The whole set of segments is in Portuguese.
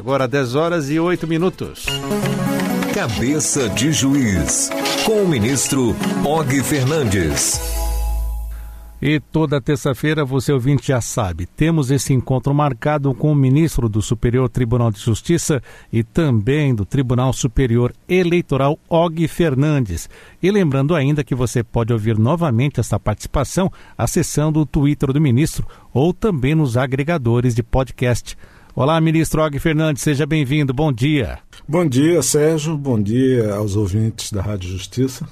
Agora 10 horas e 8 minutos. Cabeça de Juiz, com o ministro Og Fernandes. E toda terça-feira, você ouvinte já sabe, temos esse encontro marcado com o ministro do Superior Tribunal de Justiça e também do Tribunal Superior Eleitoral, Og Fernandes. E lembrando ainda que você pode ouvir novamente essa participação acessando o Twitter do ministro ou também nos agregadores de podcast. Olá, ministro Og Fernandes, seja bem-vindo. Bom dia. Bom dia, Sérgio. Bom dia aos ouvintes da Rádio Justiça.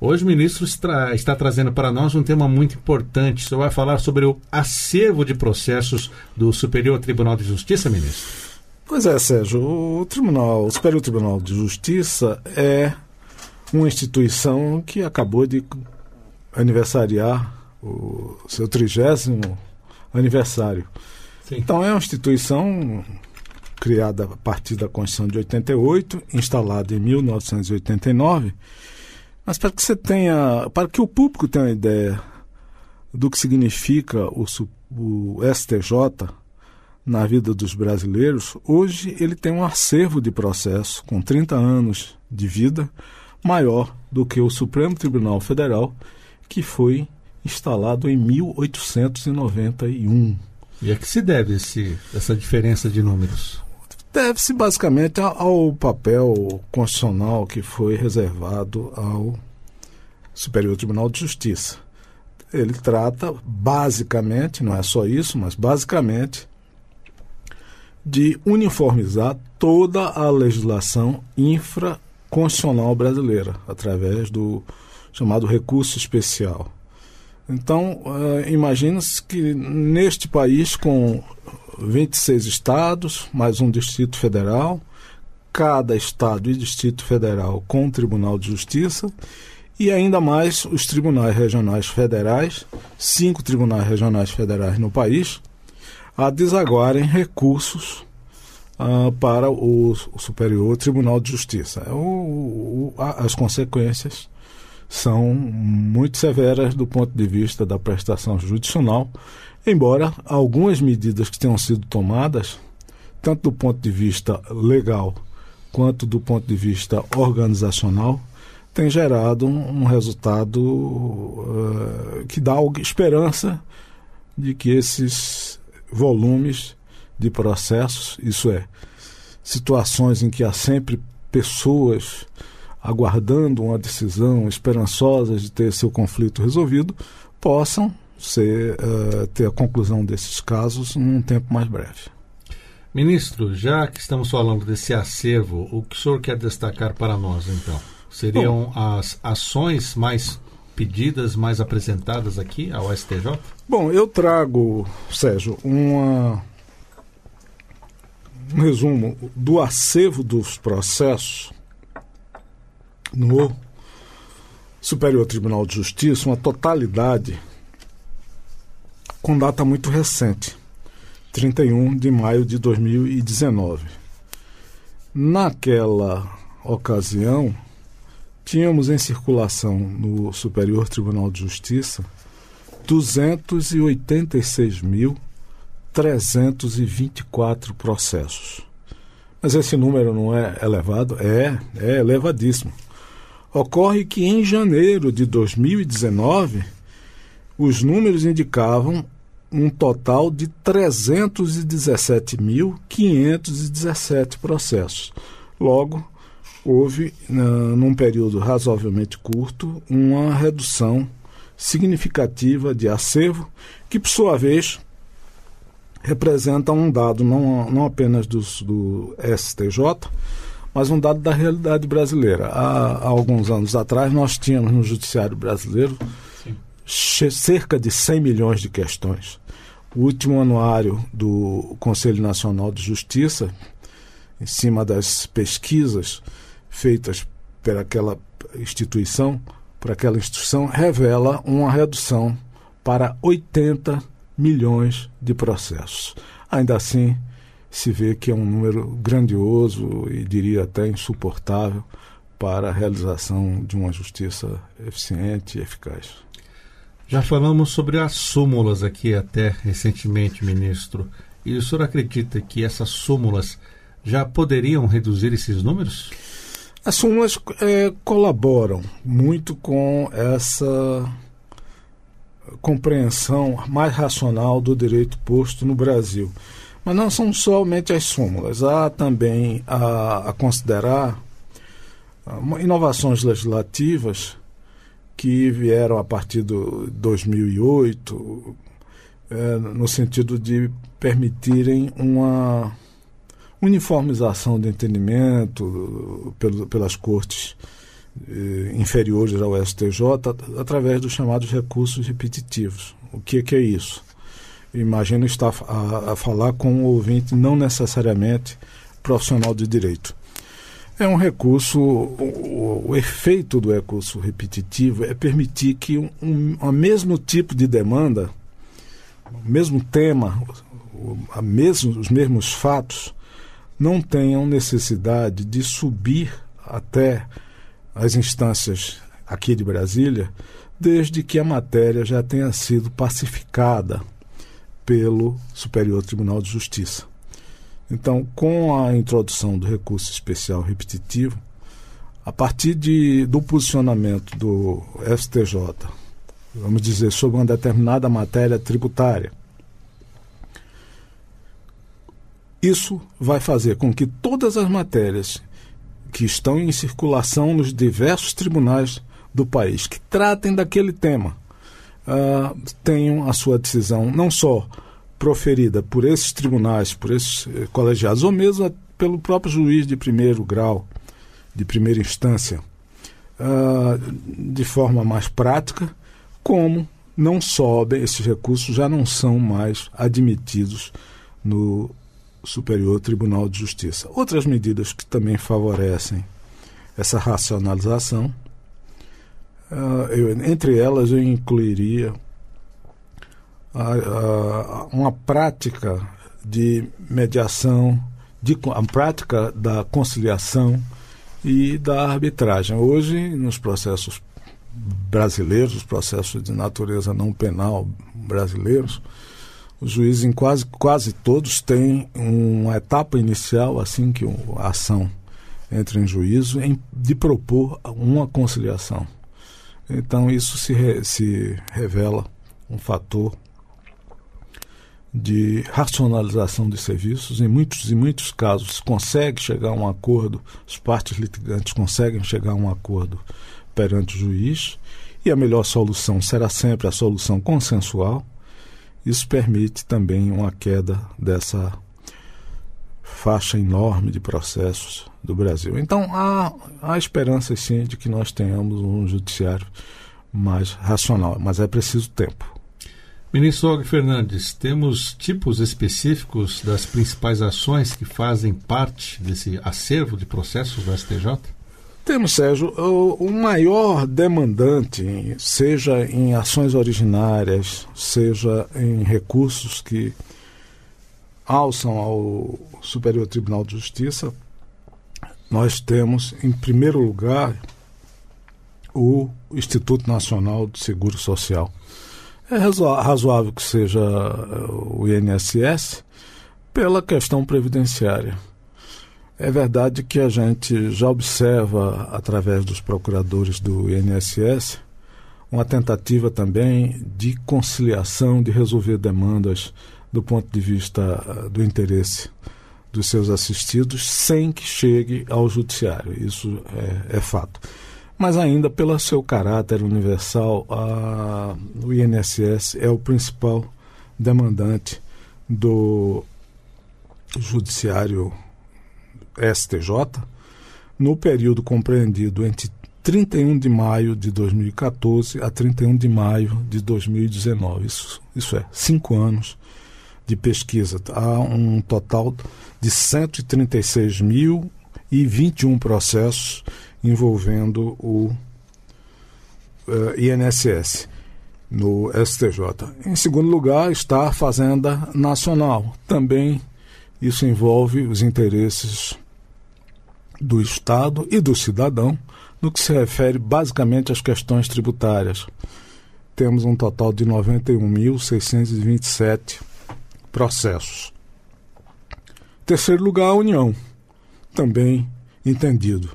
Hoje o ministro está, está, trazendo para nós um tema muito importante. O senhor vai falar sobre o acervo de processos do Superior Tribunal de Justiça, ministro? Pois é, Sérgio. O Tribunal, o Superior Tribunal de Justiça é uma instituição que acabou de aniversariar o seu trigésimo aniversário. Sim. Então é uma instituição criada a partir da Constituição de 88, instalada em 1989 mas para que você tenha, para que o público tenha uma ideia do que significa o, o STJ na vida dos brasileiros, hoje ele tem um acervo de processo com 30 anos de vida maior do que o Supremo Tribunal Federal, que foi instalado em 1891. E a que se deve esse, essa diferença de números? Deve-se basicamente ao papel constitucional que foi reservado ao Superior Tribunal de Justiça. Ele trata basicamente, não é só isso, mas basicamente, de uniformizar toda a legislação infraconstitucional brasileira, através do chamado recurso especial. Então, uh, imagina-se que neste país, com 26 estados, mais um Distrito Federal, cada estado e Distrito Federal com um Tribunal de Justiça e ainda mais os tribunais regionais federais, cinco tribunais regionais federais no país, a desaguarem recursos uh, para o, o, Superior Tribunal de Justiça. O, o, a, as consequências são muito severas do ponto de vista da prestação judicial Embora algumas medidas que tenham sido tomadas, tanto do ponto de vista legal quanto do ponto de vista organizacional, tenham gerado um, um resultado uh, que dá esperança de que esses volumes de processos, isso é, situações em que há sempre pessoas aguardando uma decisão, esperançosas de ter seu conflito resolvido, possam ser, uh, ter a conclusão desses casos num tempo mais breve. Ministro, já que estamos falando desse acervo, o que o senhor quer destacar para nós, então? Seriam Bom, as ações mais pedidas, mais apresentadas aqui ao STJ? Bom, eu trago, Sérgio, uma, um resumo do acervo dos processos no Superior Tribunal de Justiça, uma totalidade com data muito recente, 31 de maio de 2019. Naquela ocasião, tínhamos em circulação no Superior Tribunal de Justiça 286.324 processos. Mas esse número não é elevado? É, é elevadíssimo. Ocorre que em janeiro de 2019, os números indicavam um total de 317.517 processos. Logo, houve, num período razoavelmente curto, uma redução significativa de acervo, que, por sua vez, representa um dado não, não apenas do STJ, mas um dado da realidade brasileira. Há, há alguns anos atrás, nós tínhamos no Judiciário Brasileiro cerca de 100 milhões de questões. O último anuário do Conselho Nacional de Justiça, em cima das pesquisas feitas por aquela instituição, por aquela instituição, revela uma redução para 80 milhões de processos. Ainda assim, se vê que é um número grandioso e diria até insuportável para a realização de uma justiça eficiente e eficaz. Já falamos sobre as súmulas aqui até recentemente, ministro. E o senhor acredita que essas súmulas já poderiam reduzir esses números? As súmulas é, colaboram muito com essa compreensão mais racional do direito posto no Brasil. Mas não são somente as súmulas, há também a, a considerar inovações legislativas que vieram a partir de 2008, é, no sentido de permitirem uma uniformização do entendimento pelo, pelas cortes eh, inferiores ao STJ através dos chamados recursos repetitivos. O que, que é isso? Imagino estar a, a falar com um ouvinte não necessariamente profissional de direito. É um recurso, o, o, efeito do recurso repetitivo é permitir que um, um, o mesmo tipo de demanda, o mesmo tema, o, a mesmo, os mesmos fatos, não tenham necessidade de subir até as instâncias aqui de Brasília, desde que a matéria já tenha sido pacificada pelo Superior Tribunal de Justiça. Então, com a introdução do recurso especial repetitivo, a partir de, do posicionamento do STJ, vamos dizer, sobre uma determinada matéria tributária, Isso vai fazer com que todas as matérias que estão em circulação nos diversos tribunais do país, que tratem daquele tema, uh, tenham a sua decisão não só proferida por esses tribunais, por esses eh, colegiados, ou mesmo pelo próprio juiz de primeiro grau, de primeira instância, uh, de forma mais prática, como não sobem, esses recursos já não são mais admitidos no Superior Tribunal de Justiça. Outras medidas que também favorecem essa racionalização, uh, eu, entre elas eu incluiria uma prática de mediação, de, a prática da conciliação e da arbitragem. Hoje, nos processos brasileiros, os processos de natureza não penal brasileiros, os juízes em quase, quase todos têm uma etapa inicial, assim que a ação entra em juízo, em, de propor uma conciliação. Então isso se, re, se revela um fator de racionalização de serviços. Em muitos e muitos casos consegue chegar a um acordo, as partes litigantes conseguem chegar a um acordo perante o juiz, e a melhor solução será sempre a solução consensual isso permite também uma queda dessa faixa enorme de processos do Brasil. Então há, há esperança sim de que nós tenhamos um judiciário mais racional, mas é preciso tempo. Ministro Og Fernandes, temos tipos específicos das principais ações que fazem parte desse acervo de processos do STJ? Temos, Sérgio, o, maior demandante, seja em ações originárias, seja em recursos que alçam ao Superior Tribunal de Justiça, nós temos, em primeiro lugar, o Instituto Nacional de Seguro Social. É razoável que seja o INSS pela questão previdenciária. É verdade que a gente já observa, através dos procuradores do INSS, uma tentativa também de conciliação, de resolver demandas do ponto de vista ah, do interesse dos seus assistidos, sem que chegue ao judiciário. Isso é, é fato. Mas ainda pelo seu caráter universal, a, o INSS é o principal demandante do judiciário STJ, no período compreendido entre 31 de maio de 2014 a 31 de maio de 2019. Isso, isso é, cinco anos de pesquisa. Há um total de 136.021 processos envolvendo o uh, eh, INSS no STJ. Em segundo lugar está a Fazenda Nacional. Também isso envolve os interesses do Estado e do cidadão no que se refere basicamente às questões tributárias. Temos um total de 91.627 processos. Terceiro lugar, a União. também entendido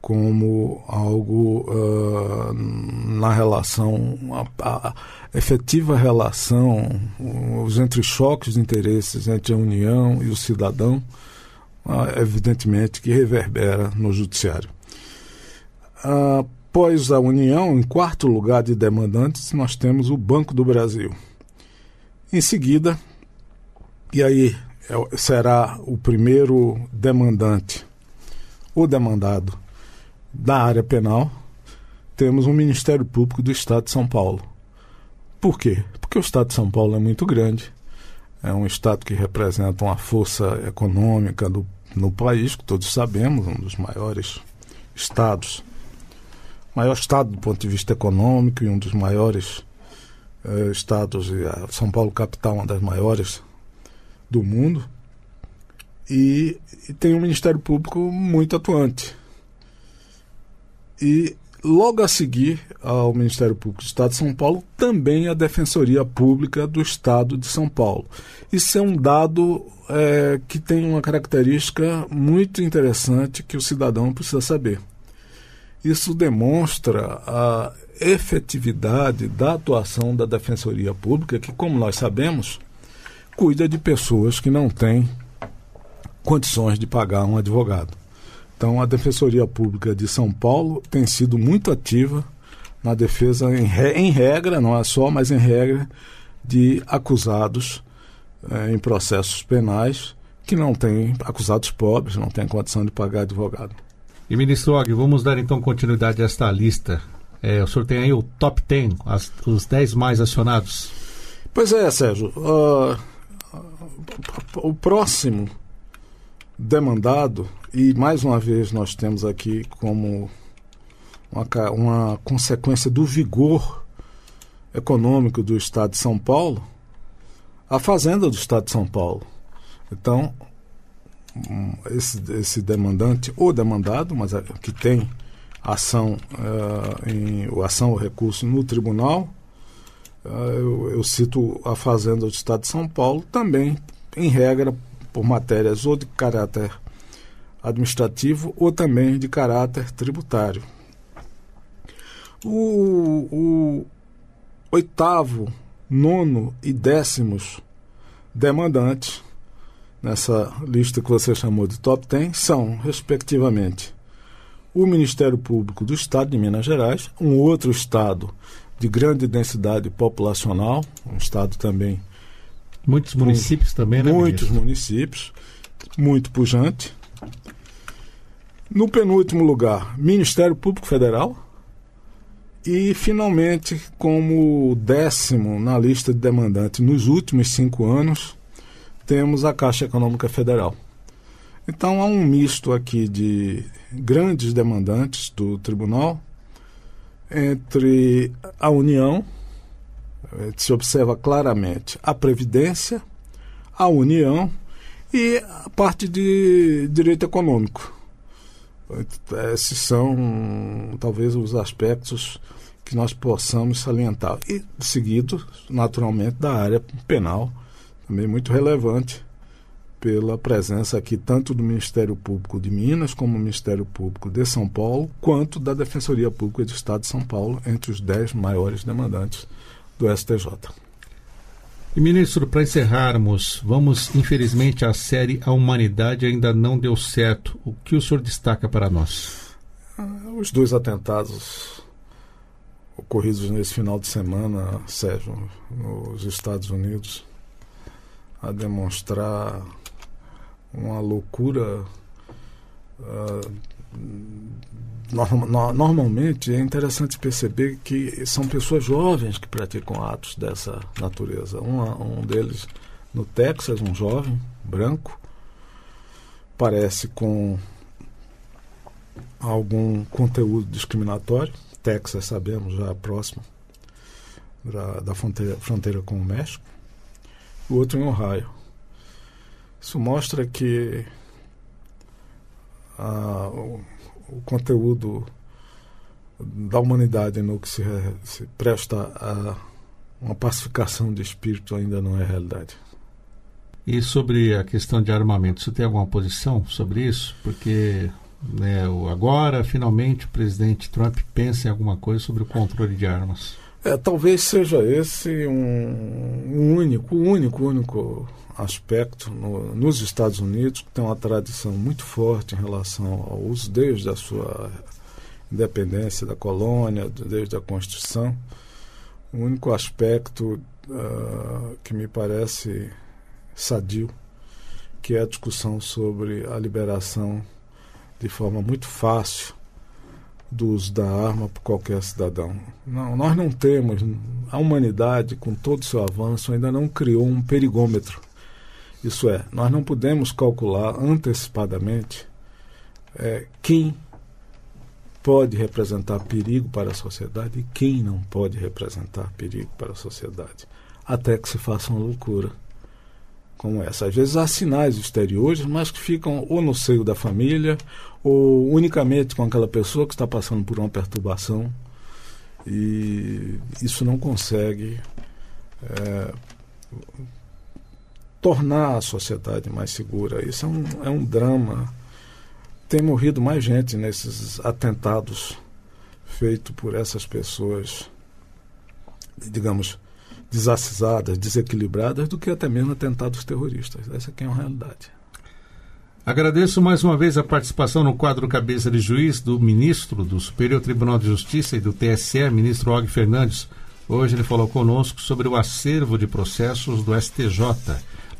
como algo uh, na relação, a, a, efetiva relação, os choques de interesses entre a União e o cidadão, uh, evidentemente que reverbera no Judiciário. Após a União, em quarto lugar de demandantes, nós temos o Banco do Brasil. Em seguida, e aí é será o primeiro demandante, o demandado da área penal, temos um Ministério Público do Estado de São Paulo. Por quê? Porque o Estado de São Paulo é muito grande, é um Estado que representa uma força econômica do, no país, que todos sabemos, um dos maiores estados, maior estado do ponto de vista econômico e um dos maiores eh, estados, São Paulo capital, uma das maiores do mundo, e, e tem um Ministério Público muito atuante. E logo a seguir ao Ministério Público do Estado de São Paulo, também a Defensoria Pública do Estado de São Paulo. Isso é um dado é, que tem uma característica muito interessante que o cidadão precisa saber. Isso demonstra a efetividade da atuação da Defensoria Pública, que, como nós sabemos, cuida de pessoas que não têm condições de pagar um advogado. Então, a Defensoria Pública de São Paulo tem sido muito ativa na defesa, em, re, em regra, não é só, mas em regra, de acusados eh, em processos penais que não têm, acusados pobres, não têm condição de pagar advogado. E, ministro Og, vamos dar então continuidade a esta lista. É, o senhor tem aí o top 10, as, os 10 mais acionados? Pois é, Sérgio. Uh, o próximo demandado, e mais uma vez nós temos aqui como uma, uma consequência do vigor econômico do Estado de São Paulo, a Fazenda do Estado de São Paulo. Então, esse, esse demandante, ou demandado, mas que tem ação, uh, em, ação ou recurso no tribunal, eu, eu cito a Fazenda do Estado de São Paulo, também, em regra, por matérias ou de caráter administrativo ou também de caráter tributário. O, o oitavo, nono e décimos demandantes nessa lista que você chamou de top 10 são, respectivamente, o Ministério Público do Estado de Minas Gerais, um outro estado de grande densidade populacional, um estado também Muitos municípios também, né? Muitos ministro? municípios, muito pujante. No penúltimo lugar, Ministério Público Federal. E, finalmente, como décimo na lista de demandantes nos últimos cinco anos, temos a Caixa Econômica Federal. Então, há um misto aqui de grandes demandantes do tribunal entre a União, eh, se observa claramente a Previdência, a União e a parte de direito econômico. Esses são talvez os aspectos que nós possamos salientar. E seguido, naturalmente, da área penal, também muito relevante pela presença aqui tanto do Ministério Público de Minas como do Ministério Público de São Paulo, quanto da Defensoria Pública do Estado de São Paulo, entre os dez maiores demandantes do STJ. E ministro, para encerrarmos, vamos infelizmente a série A Humanidade ainda não deu certo. O que o senhor destaca para nós? Ah, os dois atentados ocorridos nesse final de semana, Sérgio, nos Estados Unidos, a demonstrar uma loucura uh, normalmente é interessante perceber que são pessoas jovens que praticam atos dessa natureza. Um, um deles no Texas, um jovem branco, parece com algum conteúdo discriminatório. Texas, sabemos, já é próximo da, da fronteira, fronteira com o México. O outro em Ohio. Isso mostra que a, o conteúdo da humanidade no que se, se presta a uma pacificação de espírito ainda não é realidade. E sobre a questão de armamento, você tem alguma posição sobre isso? Porque né, agora, finalmente, o presidente Trump pensa em alguma coisa sobre o controle de armas. É, talvez seja esse um, um único, único, único aspecto no, nos Estados Unidos que tem uma tradição muito forte em relação ao uso desde a sua independência da colônia, desde a Constituição. O único aspecto uh, que me parece sadio, que é a discussão sobre a liberação de forma muito fácil do uso da arma por qualquer cidadão. Não, nós não temos, a humanidade, com todo o seu avanço, ainda não criou um perigômetro. Isso é, nós não podemos calcular antecipadamente é, quem pode representar perigo para a sociedade e quem não pode representar perigo para a sociedade, até que se faça uma loucura como essa. Às vezes há sinais exteriores, mas que ficam ou no seio da família ou unicamente com aquela pessoa que está passando por uma perturbação e isso não consegue é, tornar a sociedade mais segura. Isso é um, é um drama. Tem morrido mais gente nesses atentados feitos por essas pessoas, digamos, desacisadas, desequilibradas, do que até mesmo atentados terroristas. Essa aqui é uma realidade. Agradeço mais uma vez a participação no quadro Cabeça de Juiz do ministro do Superior Tribunal de Justiça e do TSE, ministro Og Fernandes. Hoje ele falou conosco sobre o acervo de processos do STJ.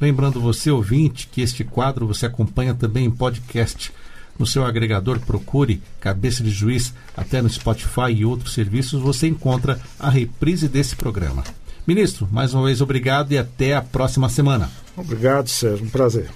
Lembrando você, ouvinte, que este quadro você acompanha também em podcast. No seu agregador, procure Cabeça de Juiz, até no Spotify e outros serviços você encontra a reprise desse programa. Ministro, mais uma vez obrigado e até a próxima semana. Obrigado, Sérgio. Um prazer.